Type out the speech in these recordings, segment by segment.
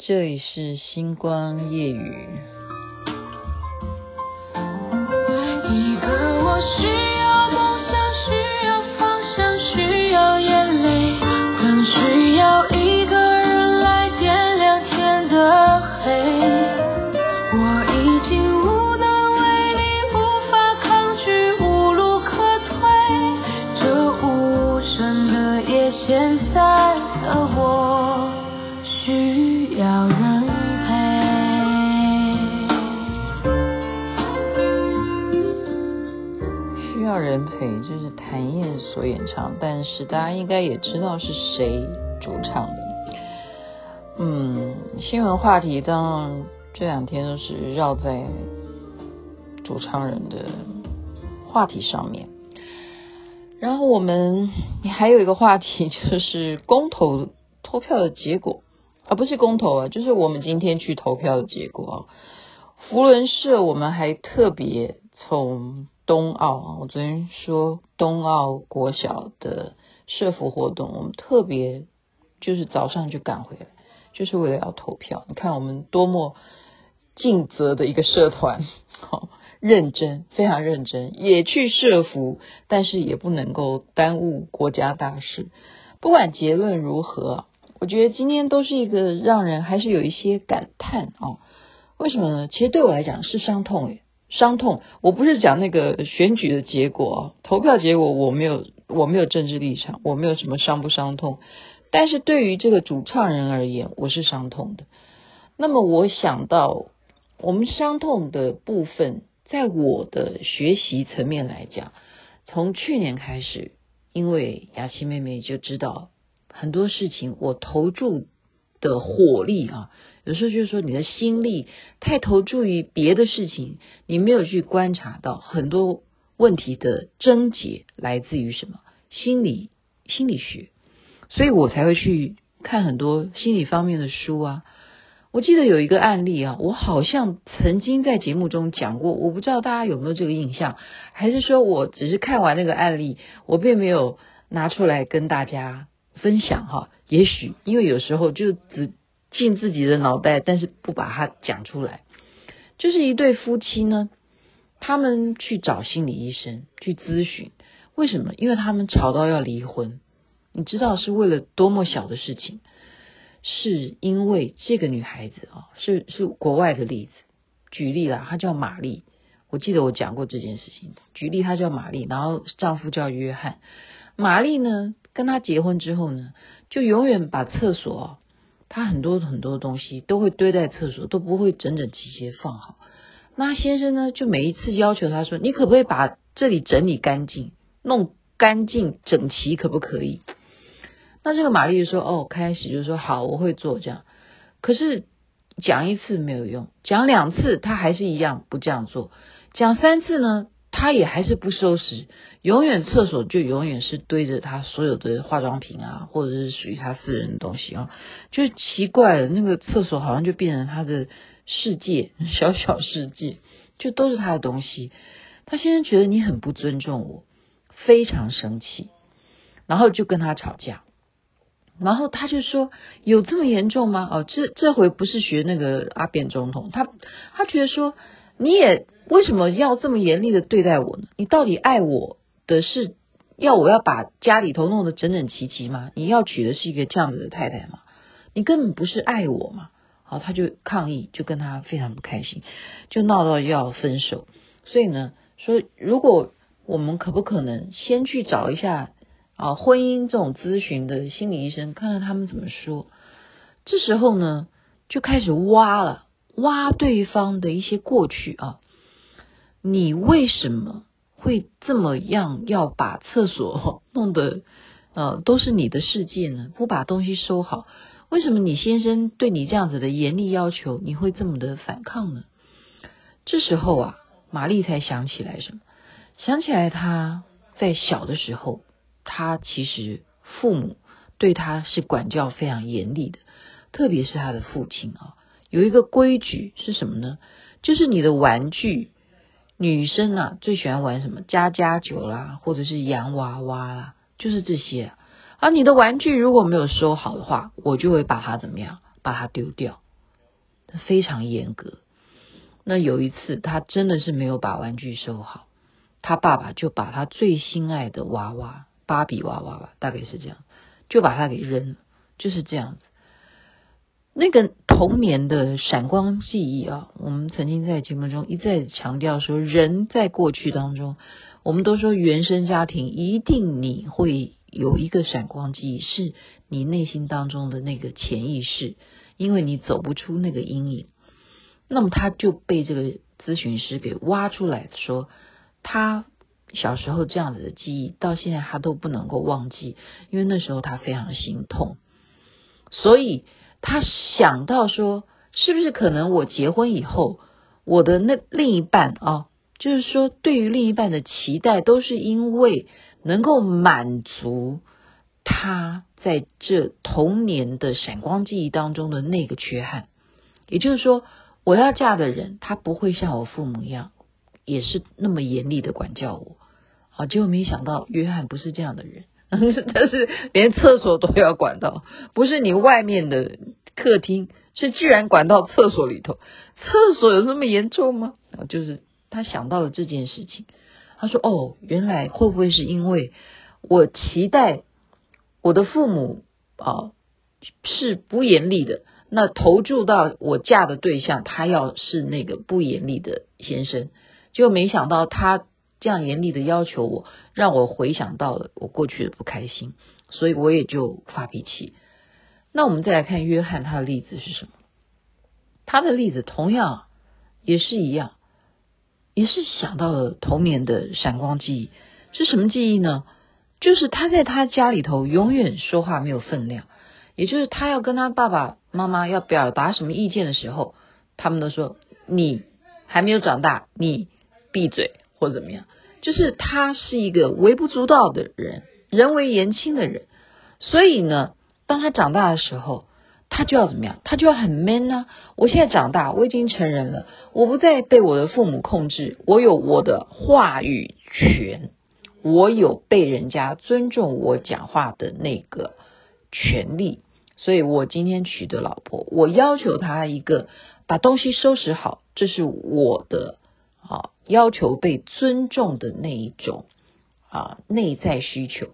这里是星光夜雨。所演唱，但是大家应该也知道是谁主唱的。嗯，新闻话题当然这两天都是绕在主唱人的话题上面。然后我们还有一个话题就是公投投票的结果。啊，不是公投啊，就是我们今天去投票的结果啊。扶轮社，我们还特别从冬奥啊，我昨天说冬奥国小的社福活动，我们特别就是早上就赶回来，就是为了要投票。你看我们多么尽责的一个社团，好 认真，非常认真，也去社福，但是也不能够耽误国家大事。不管结论如何。我觉得今天都是一个让人还是有一些感叹哦。为什么呢？其实对我来讲是伤痛诶，伤痛。我不是讲那个选举的结果，投票结果我没有，我没有政治立场，我没有什么伤不伤痛。但是对于这个主唱人而言，我是伤痛的。那么我想到我们伤痛的部分，在我的学习层面来讲，从去年开始，因为雅琪妹妹就知道。很多事情我投注的火力啊，有时候就是说你的心力太投注于别的事情，你没有去观察到很多问题的症结来自于什么？心理心理学，所以我才会去看很多心理方面的书啊。我记得有一个案例啊，我好像曾经在节目中讲过，我不知道大家有没有这个印象，还是说我只是看完那个案例，我并没有拿出来跟大家。分享哈，也许因为有时候就只进自己的脑袋，但是不把它讲出来。就是一对夫妻呢，他们去找心理医生去咨询，为什么？因为他们吵到要离婚。你知道是为了多么小的事情？是因为这个女孩子啊，是是国外的例子。举例啦，她叫玛丽，我记得我讲过这件事情。举例，她叫玛丽，然后丈夫叫约翰。玛丽呢，跟他结婚之后呢，就永远把厕所，他很多很多东西都会堆在厕所，都不会整整齐齐放好。那先生呢，就每一次要求他说：“你可不可以把这里整理干净，弄干净整齐，可不可以？”那这个玛丽就说：“哦，开始就说好，我会做这样。”可是讲一次没有用，讲两次他还是一样不这样做，讲三次呢，他也还是不收拾。永远厕所就永远是堆着他所有的化妆品啊，或者是属于他私人的东西啊，就奇怪了。那个厕所好像就变成他的世界，小小世界，就都是他的东西。他先生觉得你很不尊重我，非常生气，然后就跟他吵架。然后他就说：“有这么严重吗？”哦，这这回不是学那个阿扁总统，他他觉得说你也为什么要这么严厉的对待我呢？你到底爱我？的是要我要把家里头弄得整整齐齐吗？你要娶的是一个这样子的太太吗？你根本不是爱我嘛！好，他就抗议，就跟他非常不开心，就闹到要分手。所以呢，说如果我们可不可能先去找一下啊婚姻这种咨询的心理医生，看看他们怎么说。这时候呢，就开始挖了，挖对方的一些过去啊，你为什么？会这么样要把厕所 弄得呃都是你的世界呢？不把东西收好，为什么你先生对你这样子的严厉要求，你会这么的反抗呢？这时候啊，玛丽才想起来什么？想起来她在小的时候，她其实父母对她是管教非常严厉的，特别是她的父亲啊，有一个规矩是什么呢？就是你的玩具。女生啊，最喜欢玩什么？家家酒啦，或者是洋娃娃啦，就是这些。而你的玩具如果没有收好的话，我就会把它怎么样？把它丢掉。非常严格。那有一次，他真的是没有把玩具收好，他爸爸就把他最心爱的娃娃芭比娃娃吧，大概是这样，就把它给扔了，就是这样子。那个童年的闪光记忆啊，我们曾经在节目中一再强调说，人在过去当中，我们都说原生家庭一定你会有一个闪光记忆，是你内心当中的那个潜意识，因为你走不出那个阴影。那么他就被这个咨询师给挖出来说，他小时候这样子的记忆，到现在他都不能够忘记，因为那时候他非常心痛，所以。他想到说，是不是可能我结婚以后，我的那另一半啊，就是说对于另一半的期待，都是因为能够满足他在这童年的闪光记忆当中的那个缺憾。也就是说，我要嫁的人，他不会像我父母一样，也是那么严厉的管教我。啊，结果没想到约翰不是这样的人。但是连厕所都要管到，不是你外面的客厅，是居然管到厕所里头。厕所有那么严重吗？就是他想到了这件事情，他说：“哦，原来会不会是因为我期待我的父母啊是不严厉的，那投注到我嫁的对象，他要是那个不严厉的先生，就没想到他。”这样严厉的要求我，让我回想到了我过去的不开心，所以我也就发脾气。那我们再来看约翰他的例子是什么？他的例子同样也是一样，也是想到了童年的闪光记忆。是什么记忆呢？就是他在他家里头永远说话没有分量，也就是他要跟他爸爸妈妈要表达什么意见的时候，他们都说你还没有长大，你闭嘴。或怎么样，就是他是一个微不足道的人，人微言轻的人，所以呢，当他长大的时候，他就要怎么样？他就要很 man 啊！我现在长大，我已经成人了，我不再被我的父母控制，我有我的话语权，我有被人家尊重我讲话的那个权利，所以我今天娶的老婆，我要求他一个把东西收拾好，这是我的。啊，要求被尊重的那一种啊内在需求，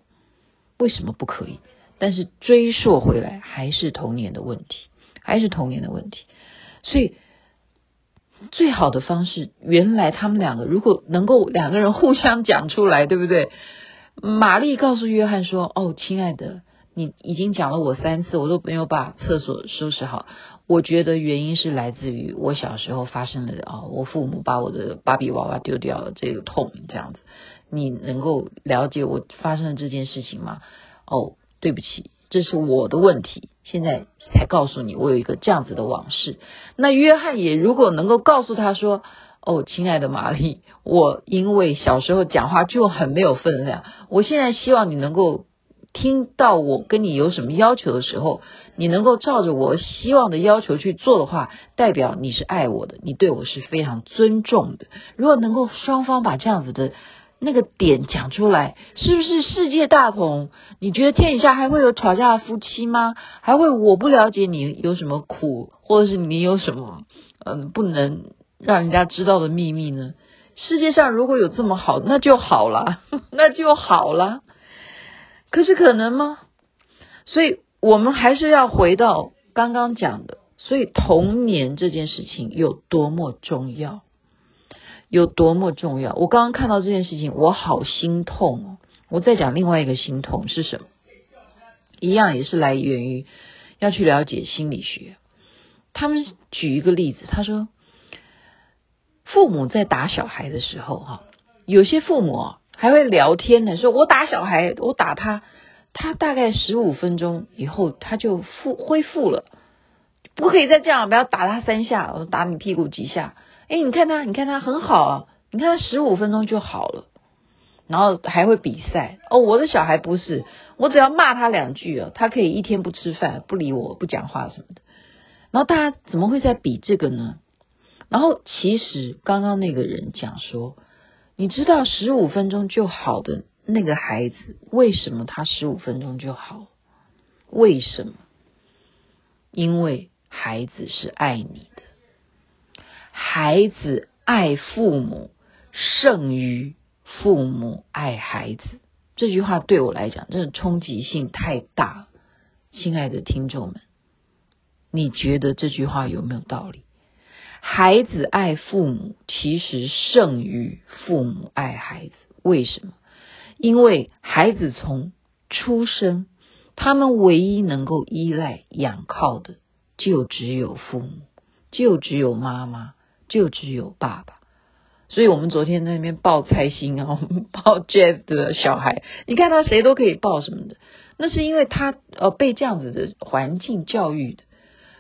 为什么不可以？但是追溯回来，还是童年的问题，还是童年的问题。所以最好的方式，原来他们两个如果能够两个人互相讲出来，对不对？玛丽告诉约翰说：“哦，亲爱的。”你已经讲了我三次，我都没有把厕所收拾好。我觉得原因是来自于我小时候发生的啊，我父母把我的芭比娃娃丢掉了，这个痛这样子。你能够了解我发生的这件事情吗？哦，对不起，这是我的问题。现在才告诉你，我有一个这样子的往事。那约翰也如果能够告诉他说：“哦，亲爱的玛丽，我因为小时候讲话就很没有分量，我现在希望你能够。”听到我跟你有什么要求的时候，你能够照着我希望的要求去做的话，代表你是爱我的，你对我是非常尊重的。如果能够双方把这样子的那个点讲出来，是不是世界大同？你觉得天底下还会有吵架的夫妻吗？还会我不了解你有什么苦，或者是你有什么嗯不能让人家知道的秘密呢？世界上如果有这么好，那就好了，那就好了。可是可能吗？所以我们还是要回到刚刚讲的，所以童年这件事情有多么重要，有多么重要。我刚刚看到这件事情，我好心痛哦。我再讲另外一个心痛是什么？一样也是来源于要去了解心理学。他们举一个例子，他说，父母在打小孩的时候，哈，有些父母。还会聊天呢，说我打小孩，我打他，他大概十五分钟以后他就复恢复了，不可以再这样，不要打他三下，我打你屁股几下。哎，你看他，你看他很好啊，你看他十五分钟就好了，然后还会比赛哦。我的小孩不是，我只要骂他两句啊，他可以一天不吃饭，不理我，不讲话什么的。然后大家怎么会在比这个呢？然后其实刚刚那个人讲说。你知道十五分钟就好的那个孩子，为什么他十五分钟就好？为什么？因为孩子是爱你的，孩子爱父母胜于父母爱孩子。这句话对我来讲，真的冲击性太大。亲爱的听众们，你觉得这句话有没有道理？孩子爱父母，其实胜于父母爱孩子。为什么？因为孩子从出生，他们唯一能够依赖、仰靠的，就只有父母，就只有妈妈，就只有爸爸。所以我们昨天在那边抱蔡心啊，抱 Jeff 的小孩，你看他谁都可以抱什么的，那是因为他呃被这样子的环境教育的。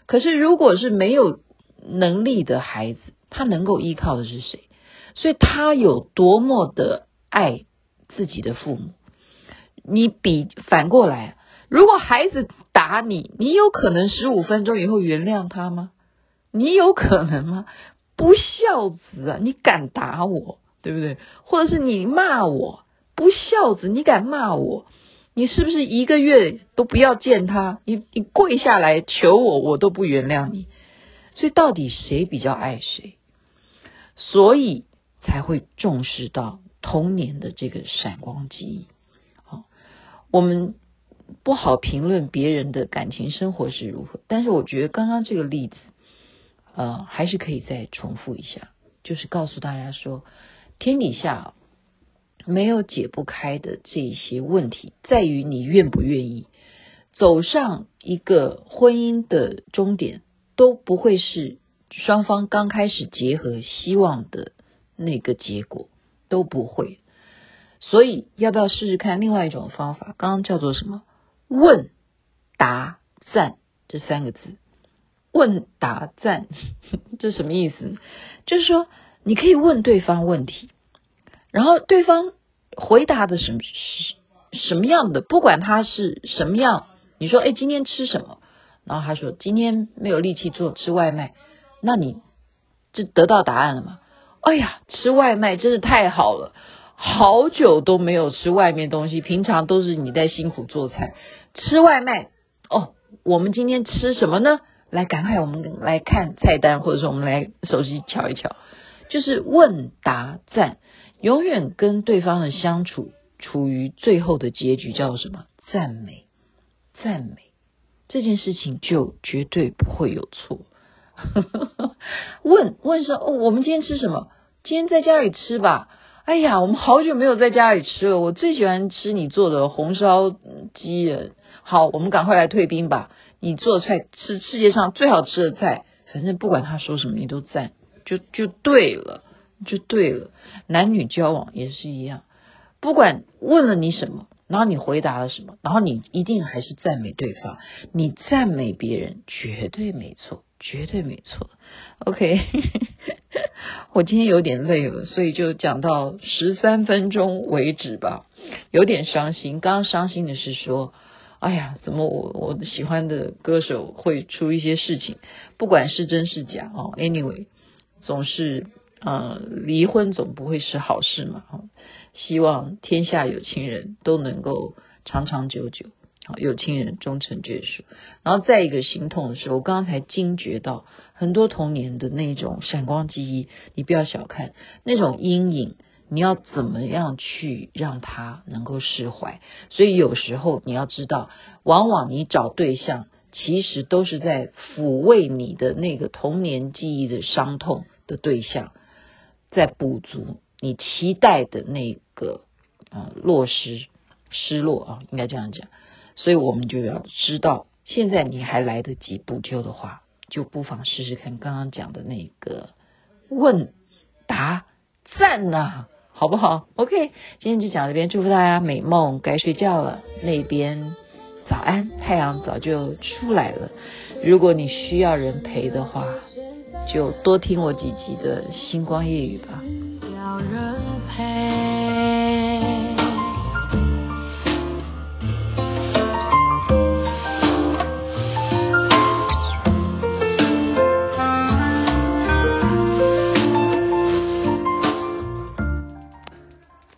可是如果是没有能力的孩子，他能够依靠的是谁？所以他有多么的爱自己的父母。你比反过来，如果孩子打你，你有可能十五分钟以后原谅他吗？你有可能吗？不孝子啊！你敢打我，对不对？或者是你骂我，不孝子，你敢骂我？你是不是一个月都不要见他？你你跪下来求我，我都不原谅你。所以到底谁比较爱谁？所以才会重视到童年的这个闪光记忆。好，我们不好评论别人的感情生活是如何，但是我觉得刚刚这个例子。呃，还是可以再重复一下，就是告诉大家说，天底下没有解不开的这些问题，在于你愿不愿意走上一个婚姻的终点，都不会是双方刚开始结合希望的那个结果，都不会。所以，要不要试试看另外一种方法？刚刚叫做什么？问、答、赞这三个字。问答赞，这什么意思？就是说，你可以问对方问题，然后对方回答的什么什什么样的，不管他是什么样，你说，哎，今天吃什么？然后他说，今天没有力气做，吃外卖。那你就得到答案了吗？哎呀，吃外卖真是太好了，好久都没有吃外面东西，平常都是你在辛苦做菜，吃外卖。哦，我们今天吃什么呢？来，赶快我们来看菜单，或者说我们来手机瞧一瞧，就是问答赞，永远跟对方的相处处于最后的结局叫做什么？赞美，赞美这件事情就绝对不会有错。问问说哦，我们今天吃什么？今天在家里吃吧。哎呀，我们好久没有在家里吃了，我最喜欢吃你做的红烧鸡了。好，我们赶快来退兵吧。你做的菜是世界上最好吃的菜，反正不管他说什么，你都赞，就就对了，就对了。男女交往也是一样，不管问了你什么，然后你回答了什么，然后你一定还是赞美对方。你赞美别人绝对没错，绝对没错。OK，我今天有点累了，所以就讲到十三分钟为止吧，有点伤心。刚刚伤心的是说。哎呀，怎么我我喜欢的歌手会出一些事情，不管是真是假哦。Anyway，总是呃离婚总不会是好事嘛。希望天下有情人都能够长长久久，好有情人终成眷属。然后再一个心痛的时候，我刚刚才惊觉到很多童年的那种闪光记忆，你不要小看那种阴影。你要怎么样去让他能够释怀？所以有时候你要知道，往往你找对象，其实都是在抚慰你的那个童年记忆的伤痛的对象，在补足你期待的那个啊落实、失落啊，应该这样讲。所以我们就要知道，现在你还来得及补救的话，就不妨试试看刚刚讲的那个问答赞呐。好不好？OK，今天就讲这边，祝福大家美梦，该睡觉了。那边早安，太阳早就出来了。如果你需要人陪的话，就多听我几集的星光夜语吧。